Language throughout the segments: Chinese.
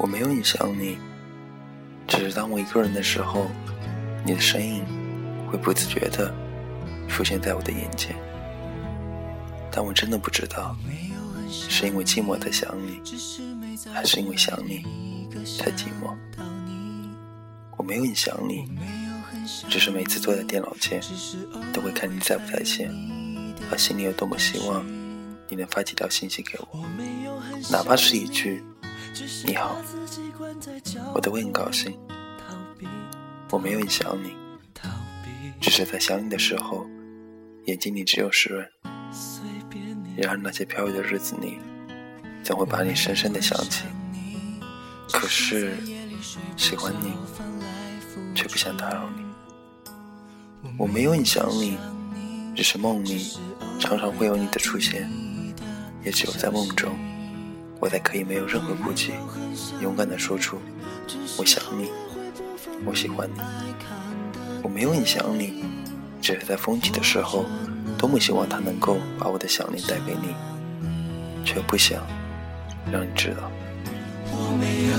我没有很想你，只是当我一个人的时候，你的身影会不自觉地出现在我的眼前。但我真的不知道，是因为寂寞在想你，还是因为想你太寂寞。我没有很想你，只是每次坐在电脑前，都会看你在不在线，而心里有多么希望你能发几条信息给我，哪怕是一句“你好”，我都会很高兴。我没有很想你，只是在想你的时候，眼睛里只有湿润。然而那些飘逸的日子里，总会把你深深的想起。可是喜欢你，却不想打扰你。我没有很想你，只是梦里常常会有你的出现，也只有在梦中，我才可以没有任何顾忌，勇敢的说出我想你，我喜欢你。我没有很想你，只是在风起的时候。多么希望他能够把我的想念带给你，却不想让你知道。我没有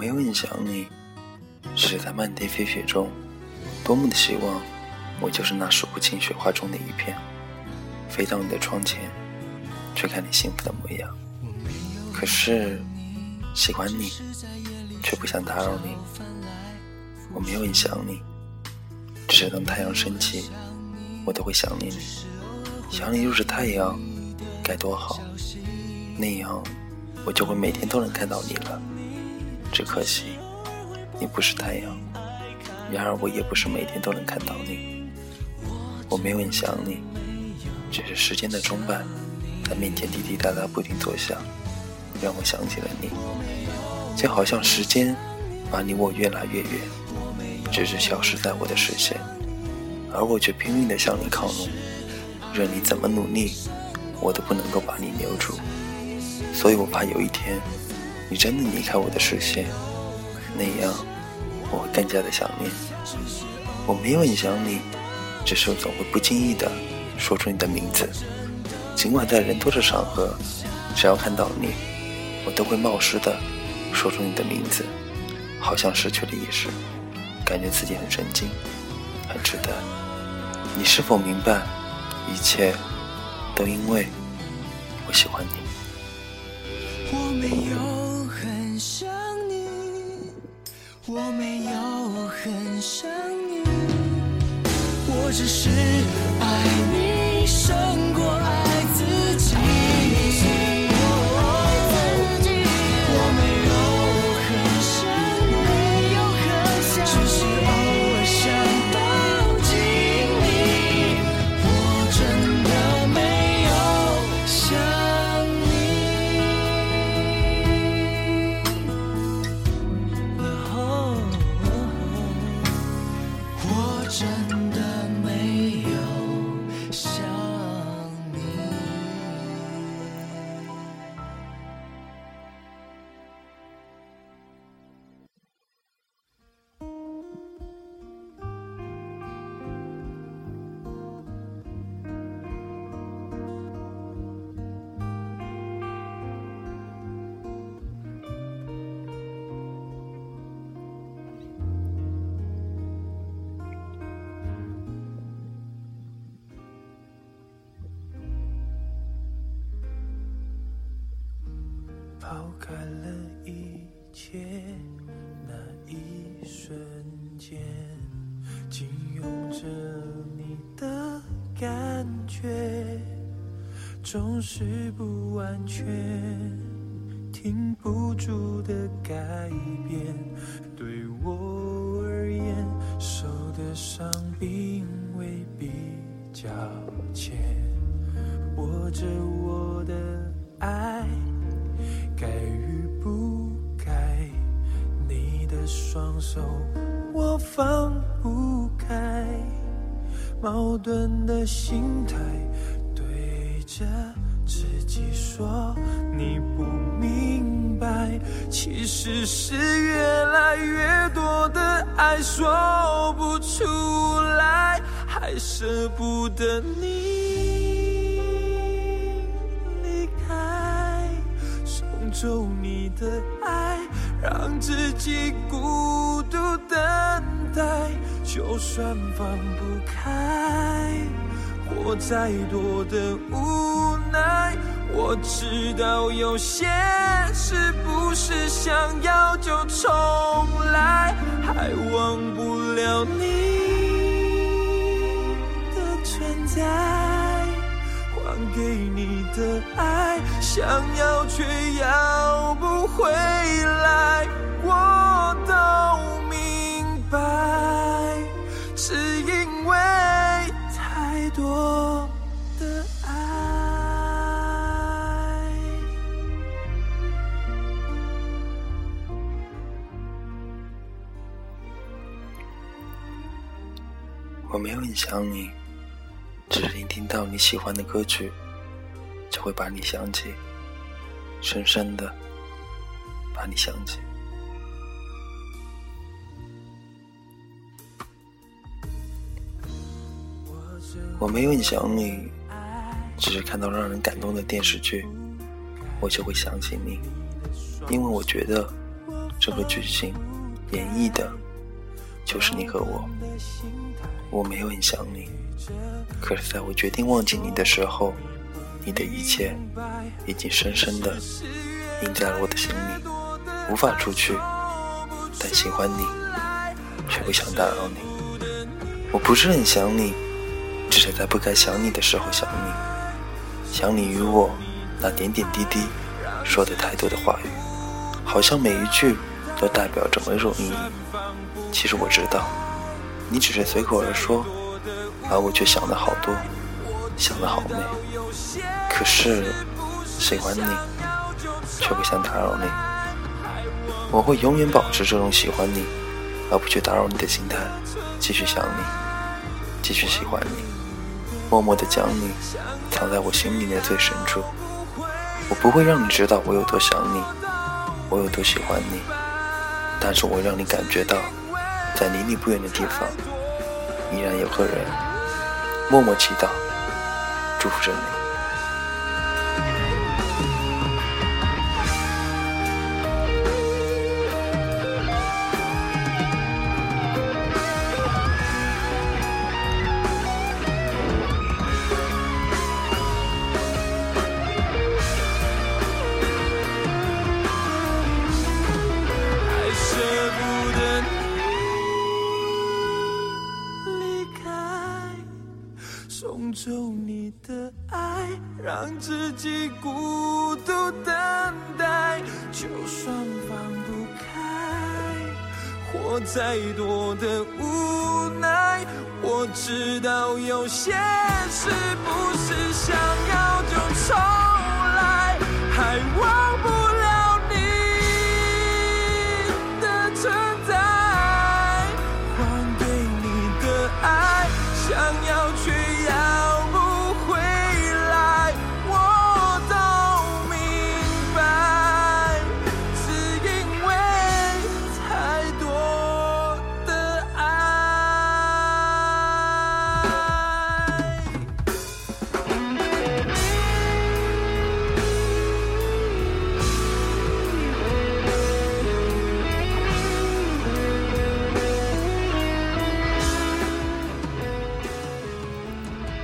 没有很想你，只是在漫天飞雪中，多么的希望我就是那数不清雪花中的一片，飞到你的窗前，去看你幸福的模样。可是喜欢你，却不想打扰你。我没有很想你，只是当太阳升起，我都会想念你。想你就是太阳，该多好，那样我就会每天都能看到你了。只可惜，你不是太阳，然而我也不是每天都能看到你。我没有很想你，只是时间的钟摆在面前滴滴答答不停作响，让我想起了你。就好像时间把你我越来越远，直至消失在我的视线，而我却拼命地向你靠拢，任你怎么努力，我都不能够把你留住。所以我怕有一天。你真的离开我的视线，那样我会更加的想念。我没有很想你，只是我总会不经意的说出你的名字。尽管在人多的场合，只要看到你，我都会冒失的说出你的名字，好像失去了意识，感觉自己很神经，很值得。你是否明白，一切都因为我喜欢你。只是抛开了一切，那一瞬间，紧拥着你的感觉，总是不完全，停不住的改变。对我而言，受的伤并未比较浅。握着我的爱，双手我放不开，矛盾的心态对着自己说你不明白，其实是越来越多的爱说不出来，还舍不得你离开，送走你的爱，让自己孤独等待，就算放不开。或再多的无奈，我知道有些事不是想要就重来，还忘不了你的存在，给你的爱，想要却要不回来，我都明白，是因为。太多的爱。我没有很想你，只是聆听到你喜欢的歌曲，就会把你想起，深深的把你想起。我没有很想你，只是看到让人感动的电视剧，我就会想起你，因为我觉得这个剧情演绎的就是你和我。我没有很想你，可是在我决定忘记你的时候，你的一切已经深深的印在了我的心里，无法出去。但喜欢你，却不想打扰你。我不是很想你。只是在不该想你的时候想你，想你与我那点点滴滴说的太多的话语，好像每一句都代表着某种意义。其实我知道，你只是随口而说，而我却想了好多，想得好美。可是喜欢你，却不想打扰你。我会永远保持这种喜欢你，而不去打扰你的心态，继续想你，继续喜欢你。默默地将你藏在我心里的最深处，我不会让你知道我有多想你，我有多喜欢你，但是我让你感觉到，在离你不远的地方，依然有个人默默祈祷，祝福着你。送走你的爱，让自己孤独等待，就算放不开，或再多的无奈，我知道有些事不